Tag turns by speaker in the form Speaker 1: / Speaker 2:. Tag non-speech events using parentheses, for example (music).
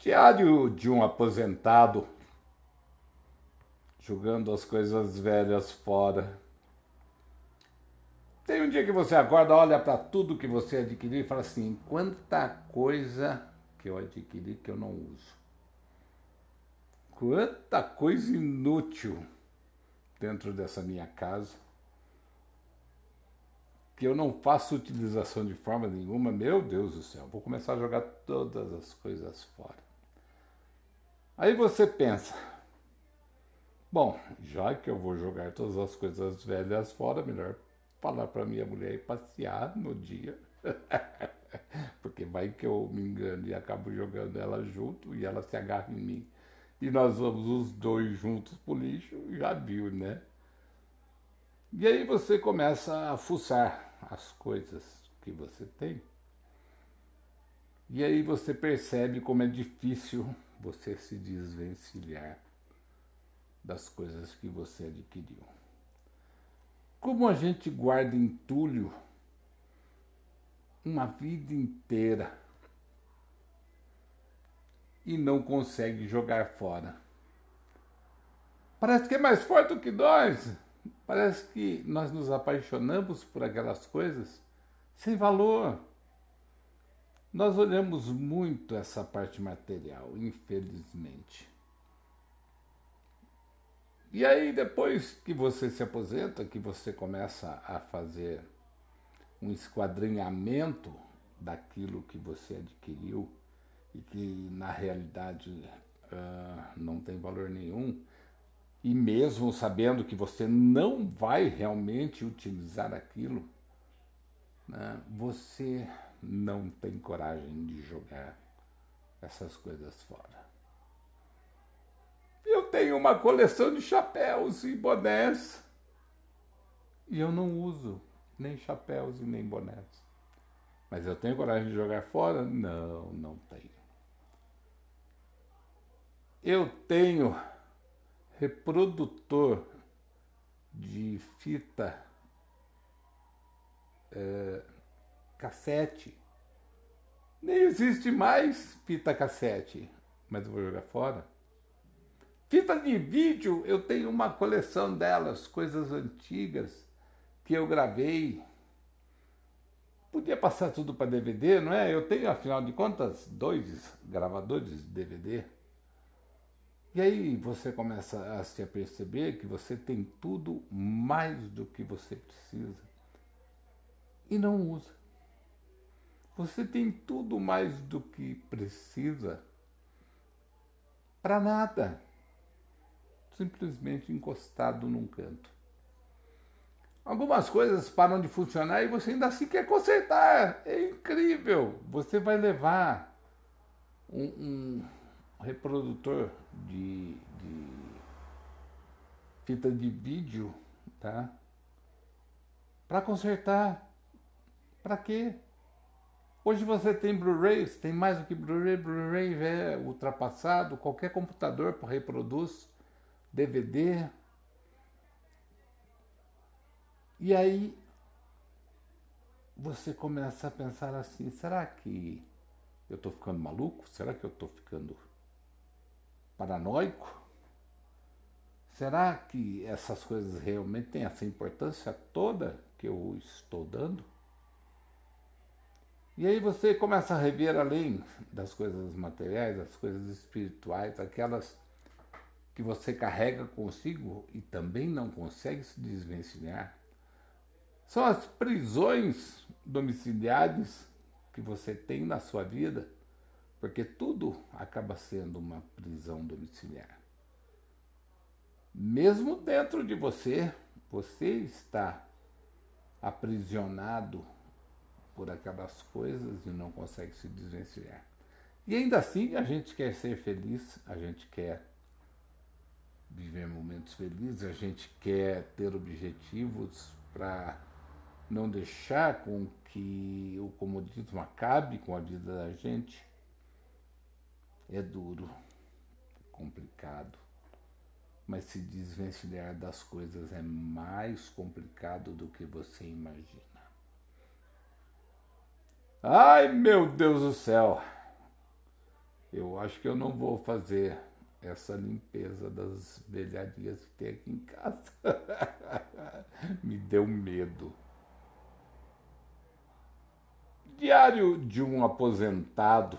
Speaker 1: Diário de um aposentado jogando as coisas velhas fora. Tem um dia que você acorda, olha para tudo que você adquiriu e fala assim: quanta coisa que eu adquiri que eu não uso. Quanta coisa inútil dentro dessa minha casa que eu não faço utilização de forma nenhuma. Meu Deus do céu, vou começar a jogar todas as coisas fora. Aí você pensa, bom, já que eu vou jogar todas as coisas velhas fora, melhor falar para minha mulher ir passear no dia. (laughs) Porque vai que eu me engano e acabo jogando ela junto e ela se agarra em mim. E nós vamos os dois juntos pro lixo, já viu, né? E aí você começa a fuçar as coisas que você tem. E aí você percebe como é difícil você se desvencilhar das coisas que você adquiriu. Como a gente guarda entulho uma vida inteira e não consegue jogar fora. Parece que é mais forte do que nós. Parece que nós nos apaixonamos por aquelas coisas sem valor. Nós olhamos muito essa parte material, infelizmente. E aí, depois que você se aposenta, que você começa a fazer um esquadrinhamento daquilo que você adquiriu e que na realidade uh, não tem valor nenhum, e mesmo sabendo que você não vai realmente utilizar aquilo, né, você não tem coragem de jogar essas coisas fora. Eu tenho uma coleção de chapéus e bonés e eu não uso nem chapéus e nem bonés. Mas eu tenho coragem de jogar fora? Não, não tenho. Eu tenho reprodutor de fita é, cassete. Nem existe mais fita cassete, mas eu vou jogar fora. Fita de vídeo, eu tenho uma coleção delas, coisas antigas que eu gravei. Podia passar tudo para DVD, não é? Eu tenho, afinal de contas, dois gravadores de DVD. E aí você começa a se perceber que você tem tudo mais do que você precisa e não usa. Você tem tudo mais do que precisa para nada, simplesmente encostado num canto. Algumas coisas param de funcionar e você ainda assim quer consertar. É incrível. Você vai levar um, um reprodutor de, de fita de vídeo, tá? Para consertar. Para quê? Hoje você tem Blu-ray, tem mais do que Blu-ray, Blu-ray é ultrapassado, qualquer computador reproduz DVD. E aí você começa a pensar assim, será que eu estou ficando maluco? Será que eu estou ficando paranoico? Será que essas coisas realmente têm essa importância toda que eu estou dando? E aí você começa a rever além das coisas materiais, das coisas espirituais, aquelas que você carrega consigo e também não consegue se desvencilhar. São as prisões domiciliares que você tem na sua vida, porque tudo acaba sendo uma prisão domiciliar. Mesmo dentro de você, você está aprisionado por aquelas coisas e não consegue se desvencilhar. E ainda assim a gente quer ser feliz, a gente quer viver momentos felizes, a gente quer ter objetivos para não deixar com que o comodismo acabe com a vida da gente. É duro, complicado, mas se desvencilhar das coisas é mais complicado do que você imagina. Ai, meu Deus do céu! Eu acho que eu não vou fazer essa limpeza das velharias que tem aqui em casa. (laughs) Me deu medo. Diário de um aposentado